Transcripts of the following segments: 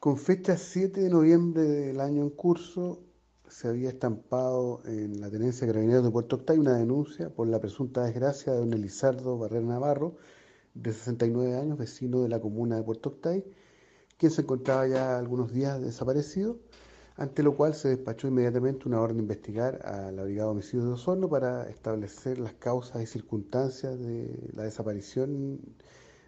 Con fecha 7 de noviembre del año en curso, se había estampado en la Tenencia de Carabineros de Puerto Octay una denuncia por la presunta desgracia de don Elizardo Barrera Navarro, de 69 años, vecino de la comuna de Puerto Octay, quien se encontraba ya algunos días desaparecido, ante lo cual se despachó inmediatamente una orden de investigar a la Brigada de Homicidios de Osorno para establecer las causas y circunstancias de la desaparición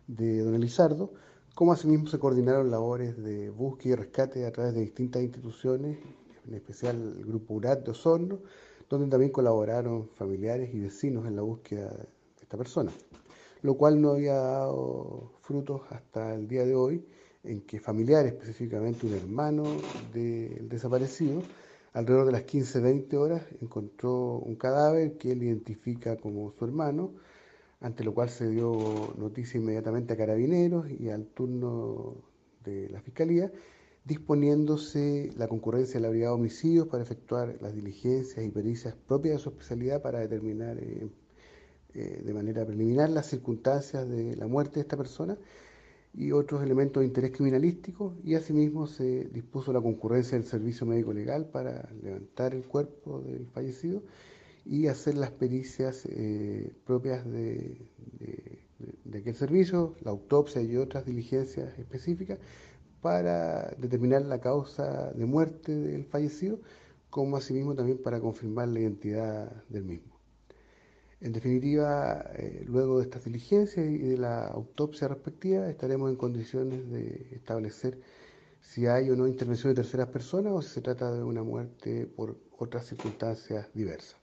de don Elizardo, como asimismo se coordinaron labores de búsqueda y rescate a través de distintas instituciones, en especial el Grupo URAT de Osorno, donde también colaboraron familiares y vecinos en la búsqueda de esta persona, lo cual no había dado frutos hasta el día de hoy, en que familiares, específicamente un hermano del desaparecido, alrededor de las 15-20 horas encontró un cadáver que él identifica como su hermano, ante lo cual se dio noticia inmediatamente a carabineros y al turno de la Fiscalía, disponiéndose la concurrencia de la Brigada de Homicidios para efectuar las diligencias y pericias propias de su especialidad para determinar eh, eh, de manera preliminar las circunstancias de la muerte de esta persona y otros elementos de interés criminalístico y asimismo se dispuso la concurrencia del servicio médico legal para levantar el cuerpo del fallecido y hacer las pericias eh, propias de, aquel servicio, la autopsia y otras diligencias específicas para determinar la causa de muerte del fallecido, como asimismo también para confirmar la identidad del mismo. En definitiva, eh, luego de estas diligencias y de la autopsia respectiva, estaremos en condiciones de establecer si hay o no intervención de terceras personas o si se trata de una muerte por otras circunstancias diversas.